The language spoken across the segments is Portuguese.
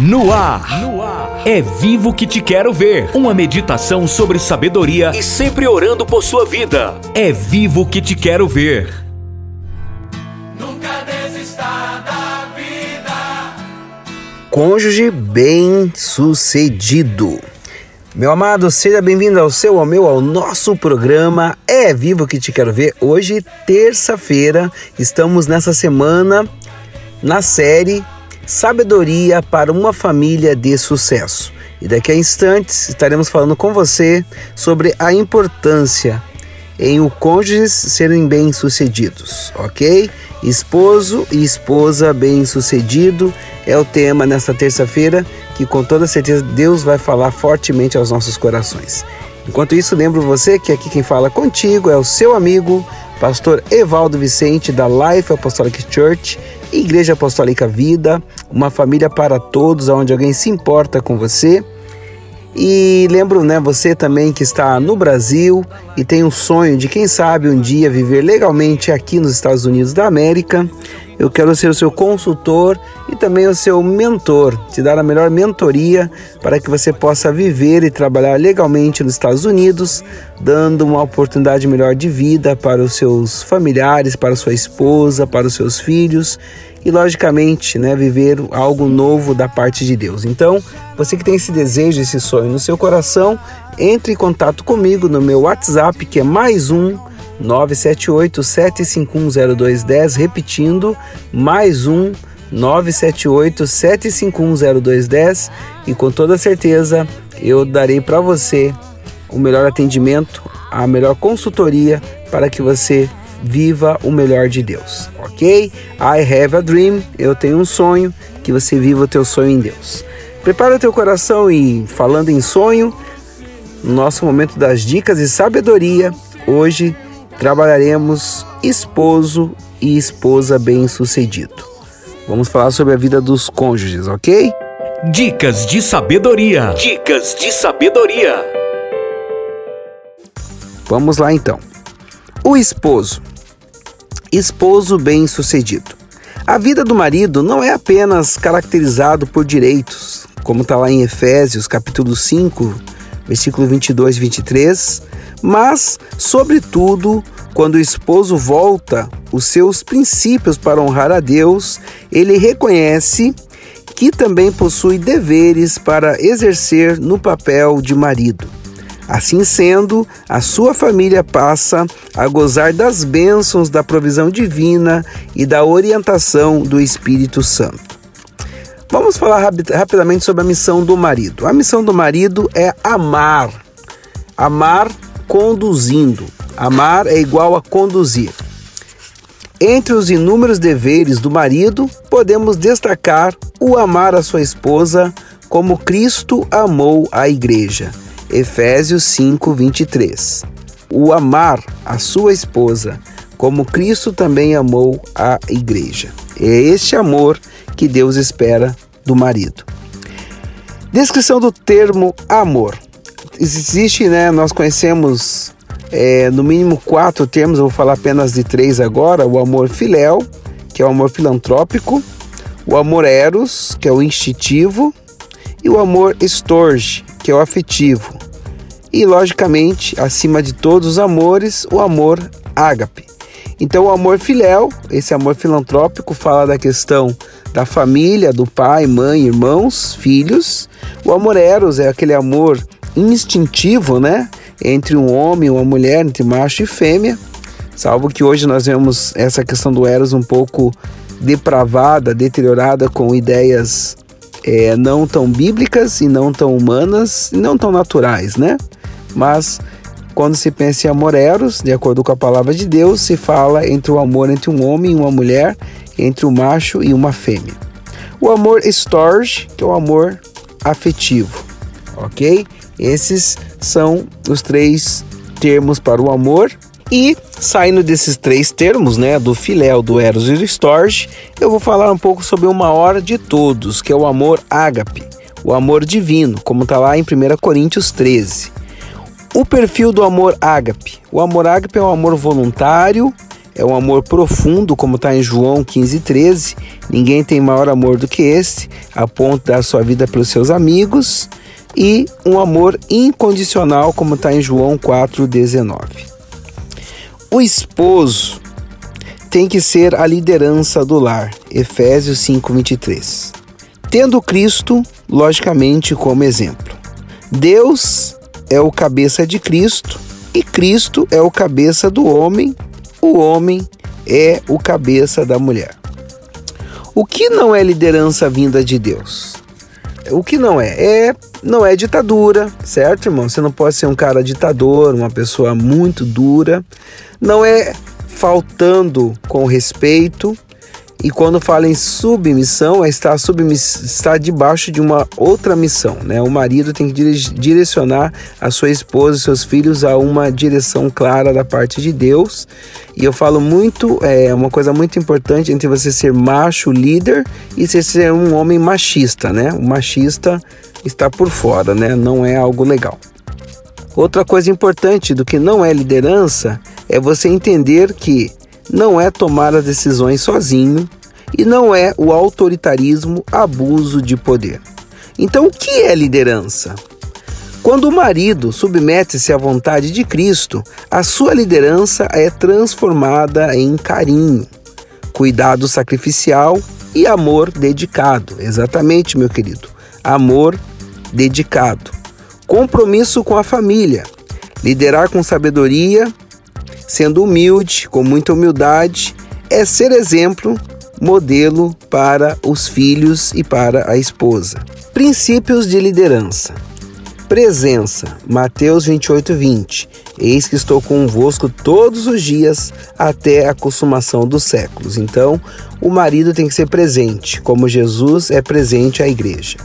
No ar. no ar. É vivo que te quero ver. Uma meditação sobre sabedoria e sempre orando por sua vida. É vivo que te quero ver. Nunca desista da vida. Cônjuge bem-sucedido. Meu amado, seja bem-vindo ao seu, ao meu, ao nosso programa É Vivo que te quero ver. Hoje, terça-feira, estamos nessa semana na série Sabedoria para uma família de sucesso. E daqui a instantes estaremos falando com você sobre a importância em o cônjuges serem bem-sucedidos, ok? Esposo e esposa bem-sucedido é o tema nesta terça-feira que com toda certeza Deus vai falar fortemente aos nossos corações. Enquanto isso, lembro você que aqui quem fala contigo é o seu amigo, pastor Evaldo Vicente da Life Apostolic Church Igreja Apostólica Vida, uma família para todos, onde alguém se importa com você. E lembro, né, você também que está no Brasil e tem um sonho de quem sabe um dia viver legalmente aqui nos Estados Unidos da América. Eu quero ser o seu consultor e também o seu mentor, te dar a melhor mentoria para que você possa viver e trabalhar legalmente nos Estados Unidos, dando uma oportunidade melhor de vida para os seus familiares, para sua esposa, para os seus filhos e logicamente, né, viver algo novo da parte de Deus. Então, você que tem esse desejo, esse sonho no seu coração, entre em contato comigo no meu WhatsApp, que é mais um 978 7510210, repetindo, mais um 978 7510210 e com toda certeza eu darei para você o melhor atendimento, a melhor consultoria para que você viva o melhor de Deus, ok? I have a dream, eu tenho um sonho, que você viva o teu sonho em Deus. Prepara o teu coração e falando em sonho, no nosso momento das dicas e sabedoria, hoje trabalharemos esposo e esposa bem-sucedido. Vamos falar sobre a vida dos cônjuges, ok? Dicas de sabedoria. Dicas de sabedoria. Vamos lá então. O esposo. Esposo bem-sucedido. A vida do marido não é apenas caracterizado por direitos, como está lá em Efésios, capítulo 5, versículo 22 e 23, mas, sobretudo, quando o esposo volta os seus princípios para honrar a Deus, ele reconhece que também possui deveres para exercer no papel de marido. Assim sendo, a sua família passa a gozar das bênçãos da provisão divina e da orientação do Espírito Santo. Vamos falar rapidamente sobre a missão do marido. A missão do marido é amar. Amar conduzindo. Amar é igual a conduzir. Entre os inúmeros deveres do marido, podemos destacar o amar a sua esposa como Cristo amou a igreja. Efésios 5, 23. O amar a sua esposa, como Cristo também amou a igreja. É este amor que Deus espera do marido. Descrição do termo amor. Existe, né? Nós conhecemos é, no mínimo quatro termos, eu vou falar apenas de três agora: o amor filéu, que é o amor filantrópico, o amor eros, que é o instintivo, e o amor storge, que é o afetivo. E, logicamente, acima de todos os amores, o amor ágape. Então, o amor filéu, esse amor filantrópico, fala da questão da família, do pai, mãe, irmãos, filhos. O amor eros é aquele amor instintivo, né? Entre um homem e uma mulher, entre macho e fêmea. Salvo que hoje nós vemos essa questão do eros um pouco depravada, deteriorada com ideias é, não tão bíblicas e não tão humanas e não tão naturais, né? Mas quando se pensa em amor eros, de acordo com a palavra de Deus, se fala entre o amor entre um homem e uma mulher, entre um macho e uma fêmea. O amor storge, que é o amor afetivo, ok? Esses são os três termos para o amor. E saindo desses três termos, né, do filéu, do eros e do storge, eu vou falar um pouco sobre o maior de todos, que é o amor ágape, o amor divino, como está lá em 1 Coríntios 13. O perfil do amor ágape. O amor ágape é um amor voluntário, é um amor profundo, como está em João 15,13. Ninguém tem maior amor do que este, a ponto de dar sua vida pelos seus amigos. E um amor incondicional, como está em João 4,19. O esposo tem que ser a liderança do lar, Efésios 5,23. Tendo Cristo, logicamente, como exemplo. Deus é o cabeça de Cristo e Cristo é o cabeça do homem, o homem é o cabeça da mulher. O que não é liderança vinda de Deus? O que não é? É não é ditadura, certo, irmão? Você não pode ser um cara ditador, uma pessoa muito dura. Não é faltando com respeito, e quando fala em submissão, é estar, submiss estar debaixo de uma outra missão. Né? O marido tem que direcionar a sua esposa e seus filhos a uma direção clara da parte de Deus. E eu falo muito, é uma coisa muito importante entre você ser macho, líder, e você ser um homem machista. Né? O machista está por fora, né? não é algo legal. Outra coisa importante do que não é liderança é você entender que não é tomar as decisões sozinho e não é o autoritarismo abuso de poder. Então, o que é liderança? Quando o marido submete-se à vontade de Cristo, a sua liderança é transformada em carinho, cuidado sacrificial e amor dedicado. Exatamente, meu querido. Amor dedicado. Compromisso com a família. Liderar com sabedoria sendo humilde, com muita humildade, é ser exemplo, modelo para os filhos e para a esposa. Princípios de liderança. Presença, Mateus 28, 20. Eis que estou convosco todos os dias até a consumação dos séculos. Então, o marido tem que ser presente, como Jesus é presente à igreja.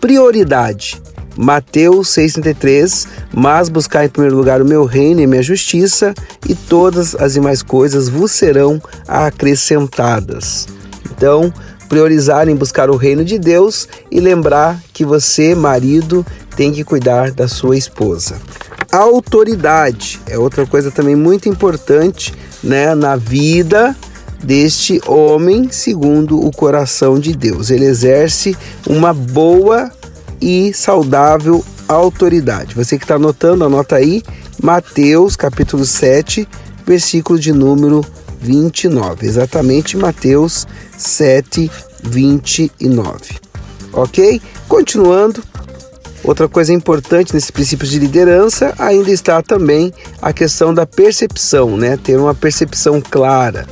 Prioridade, Mateus 6,33, mas buscar em primeiro lugar o meu reino e minha justiça, e todas as demais coisas vos serão acrescentadas. Então, priorizar em buscar o reino de Deus e lembrar que você, marido, tem que cuidar da sua esposa. autoridade é outra coisa também muito importante né, na vida deste homem segundo o coração de Deus. Ele exerce uma boa e saudável autoridade. Você que está anotando, anota aí Mateus capítulo 7, versículo de número 29. Exatamente Mateus 7, 29. Ok? Continuando, outra coisa importante nesses princípios de liderança ainda está também a questão da percepção, né? Ter uma percepção clara.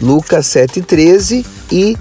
Lucas 7,13 e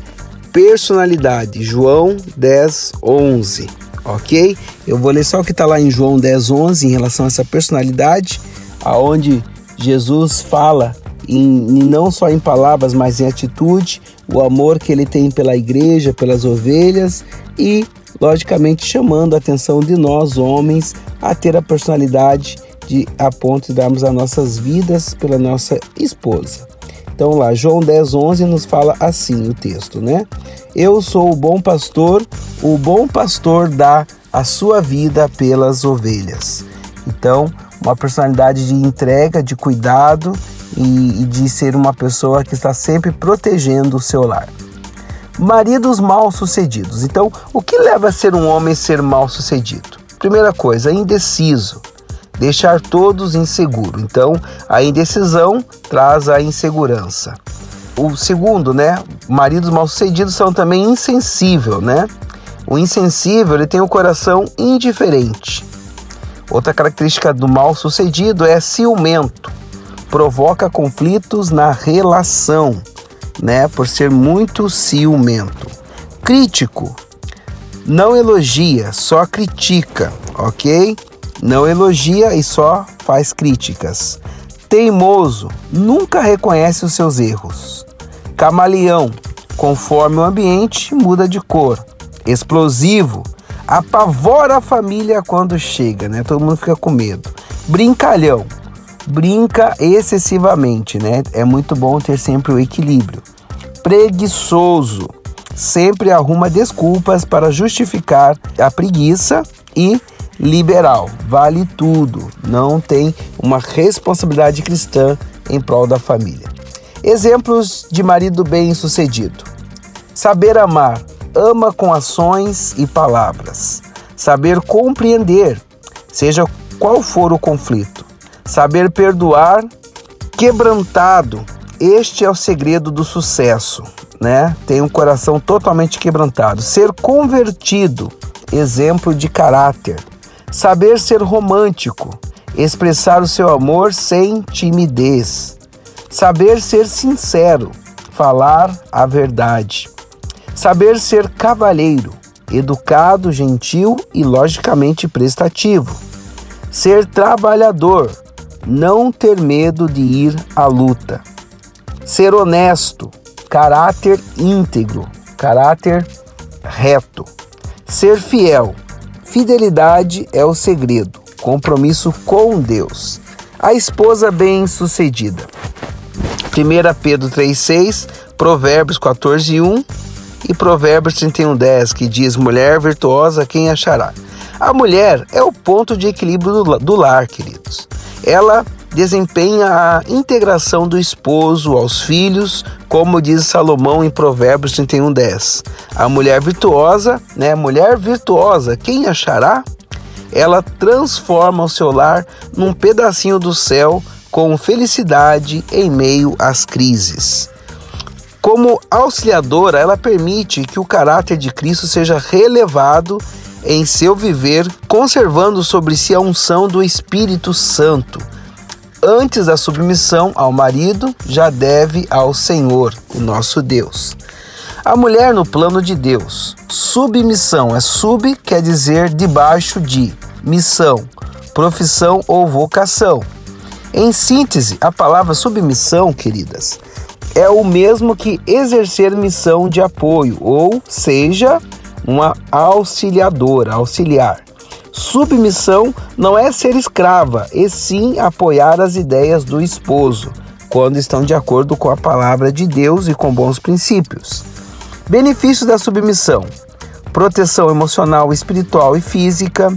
personalidade, João 10, 11 ok? Eu vou ler só o que está lá em João 10, 11 em relação a essa personalidade, aonde Jesus fala em, não só em palavras, mas em atitude, o amor que ele tem pela igreja, pelas ovelhas e, logicamente, chamando a atenção de nós, homens, a ter a personalidade de a ponto de darmos as nossas vidas pela nossa esposa. Então lá, João 10, 11 nos fala assim o texto, né? Eu sou o bom pastor, o bom pastor dá a sua vida pelas ovelhas. Então, uma personalidade de entrega, de cuidado e, e de ser uma pessoa que está sempre protegendo o seu lar. Maridos mal sucedidos. Então, o que leva a ser um homem ser mal sucedido? Primeira coisa, indeciso deixar todos inseguros. Então, a indecisão traz a insegurança. O segundo, né? Maridos mal-sucedidos são também insensível, né? O insensível, ele tem o coração indiferente. Outra característica do mal-sucedido é ciumento. Provoca conflitos na relação, né? Por ser muito ciumento. Crítico. Não elogia, só critica, ok? Não elogia e só faz críticas. Teimoso, nunca reconhece os seus erros. Camaleão, conforme o ambiente, muda de cor. Explosivo, apavora a família quando chega, né? Todo mundo fica com medo. Brincalhão, brinca excessivamente, né? É muito bom ter sempre o equilíbrio. Preguiçoso, sempre arruma desculpas para justificar a preguiça e liberal, vale tudo, não tem uma responsabilidade cristã em prol da família. Exemplos de marido bem-sucedido: saber amar, ama com ações e palavras. Saber compreender, seja qual for o conflito. Saber perdoar, quebrantado. Este é o segredo do sucesso, né? Tem um coração totalmente quebrantado. Ser convertido, exemplo de caráter. Saber ser romântico, expressar o seu amor sem timidez. Saber ser sincero, falar a verdade. Saber ser cavalheiro, educado, gentil e logicamente prestativo. Ser trabalhador, não ter medo de ir à luta. Ser honesto, caráter íntegro, caráter reto. Ser fiel, fidelidade é o segredo, compromisso com Deus. A esposa bem-sucedida. 1 Pedro 3,6, Provérbios 14,1 e Provérbios 31:10, que diz: Mulher virtuosa, quem achará? A mulher é o ponto de equilíbrio do, lar, queridos. Ela desempenha a integração do esposo aos filhos, como diz Salomão em Provérbios 31:10. A mulher virtuosa, né, mulher virtuosa, quem achará? Ela transforma o seu lar num pedacinho do céu com felicidade em meio às crises. Como auxiliadora, ela permite que o caráter de Cristo seja relevado em seu viver, conservando sobre si a unção do Espírito Santo. Antes da submissão ao marido, já deve ao Senhor, o nosso Deus. A mulher no plano de Deus. Submissão é sub, quer dizer debaixo de, missão, profissão ou vocação. Em síntese, a palavra submissão, queridas, é o mesmo que exercer missão de apoio, ou seja, uma auxiliadora, auxiliar. Submissão não é ser escrava, e sim apoiar as ideias do esposo, quando estão de acordo com a palavra de Deus e com bons princípios. Benefícios da submissão: proteção emocional, espiritual e física,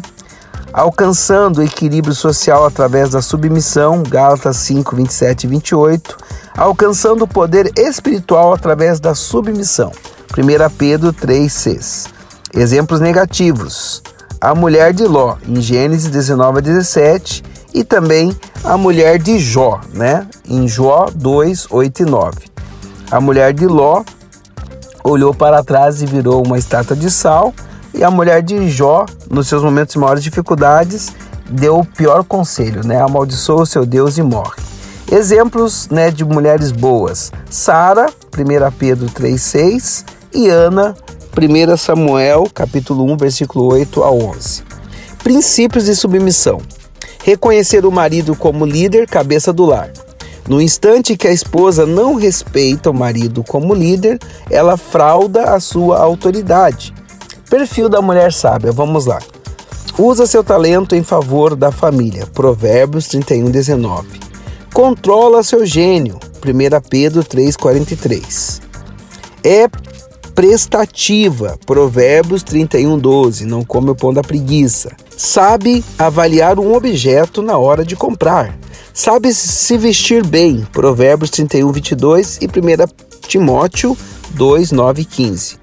alcançando o equilíbrio social através da submissão, Gálatas 5, 27 e 28, alcançando o poder espiritual através da submissão, 1 Pedro 3, 6. Exemplos negativos: a mulher de Ló, em Gênesis 19 a 17, e também a mulher de Jó, né, em Jó 2, 8 e 9. A mulher de Ló olhou para trás e virou uma estátua de sal e a mulher de Jó, nos seus momentos de maiores dificuldades, deu o pior conselho, né? Amaldiçoa o seu Deus e morre. Exemplos né, de mulheres boas: Sara, 1 Pedro 3,6 e Ana, 1 Samuel, capítulo 1, versículo 8 a 11. Princípios de submissão: reconhecer o marido como líder, cabeça do lar. No instante que a esposa não respeita o marido como líder, ela frauda a sua autoridade. Perfil da mulher sábia, vamos lá. Usa seu talento em favor da família. Provérbios 31, 19. Controla seu gênio. 1 Pedro 3,43. É prestativa. Provérbios 31, 12. Não come o pão da preguiça. Sabe avaliar um objeto na hora de comprar. Sabe se vestir bem. Provérbios 31, 22 e 1 Timóteo 2, 9 e 15.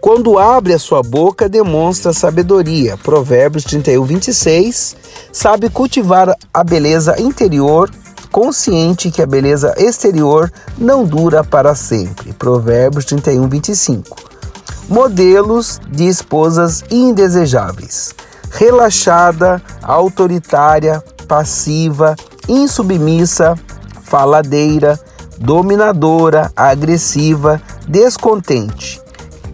Quando abre a sua boca, demonstra sabedoria. Provérbios 31, 26. Sabe cultivar a beleza interior, consciente que a beleza exterior não dura para sempre. Provérbios 31, 25. Modelos de esposas indesejáveis. Relaxada, autoritária, passiva, insubmissa, faladeira, dominadora, agressiva, descontente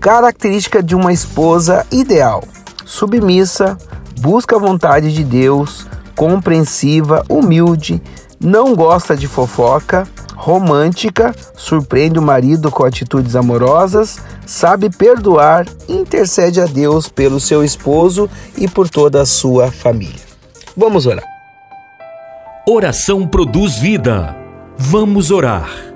Característica de uma esposa ideal: submissa, busca a vontade de Deus, compreensiva, humilde, não gosta de fofoca, romântica, surpreende o marido com atitudes amorosas, sabe perdoar, intercede a Deus pelo seu esposo e por toda a sua família. Vamos orar. Oração produz vida. Vamos orar.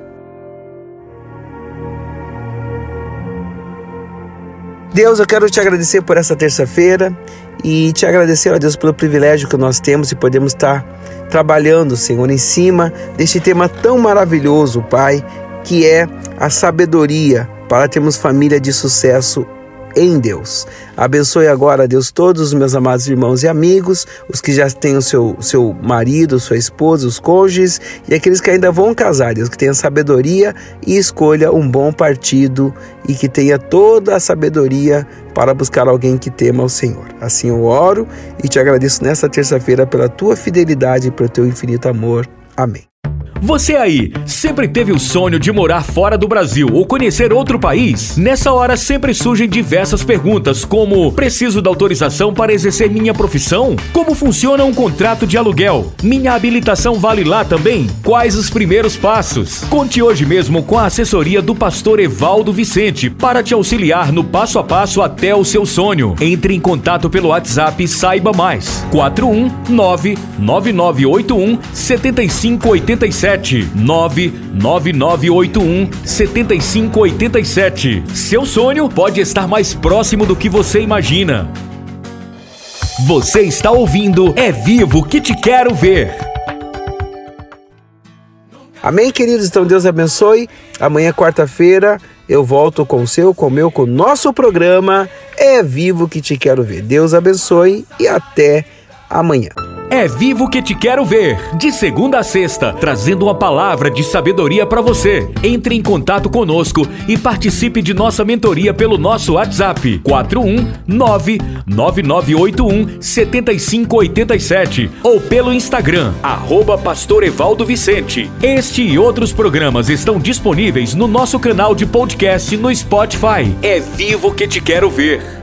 Deus, eu quero te agradecer por essa terça-feira e te agradecer, ó Deus, pelo privilégio que nós temos e podemos estar trabalhando, Senhor, em cima deste tema tão maravilhoso, Pai, que é a sabedoria. Para termos família de sucesso em Deus. Abençoe agora, Deus, todos os meus amados irmãos e amigos, os que já têm o seu, seu marido, sua esposa, os cônjuges e aqueles que ainda vão casar, Deus, que tenha sabedoria e escolha um bom partido e que tenha toda a sabedoria para buscar alguém que tema ao Senhor. Assim eu oro e te agradeço nesta terça-feira pela tua fidelidade e pelo teu infinito amor. Amém. Você aí, sempre teve o sonho de morar fora do Brasil ou conhecer outro país? Nessa hora sempre surgem diversas perguntas, como: preciso da autorização para exercer minha profissão? Como funciona um contrato de aluguel? Minha habilitação vale lá também? Quais os primeiros passos? Conte hoje mesmo com a assessoria do pastor Evaldo Vicente para te auxiliar no passo a passo até o seu sonho. Entre em contato pelo WhatsApp e saiba mais. 419 9981 7587 99981 7587. Seu sonho pode estar mais próximo do que você imagina. Você está ouvindo É Vivo que te quero ver. Amém, queridos? Então Deus abençoe. Amanhã, quarta-feira, eu volto com o seu, com o meu, com o nosso programa É Vivo que te quero ver. Deus abençoe e até amanhã. É Vivo que te quero ver, de segunda a sexta, trazendo uma palavra de sabedoria para você. Entre em contato conosco e participe de nossa mentoria pelo nosso WhatsApp 4199981 7587 ou pelo Instagram arroba Pastor Evaldo Vicente. Este e outros programas estão disponíveis no nosso canal de podcast no Spotify. É Vivo que te quero ver.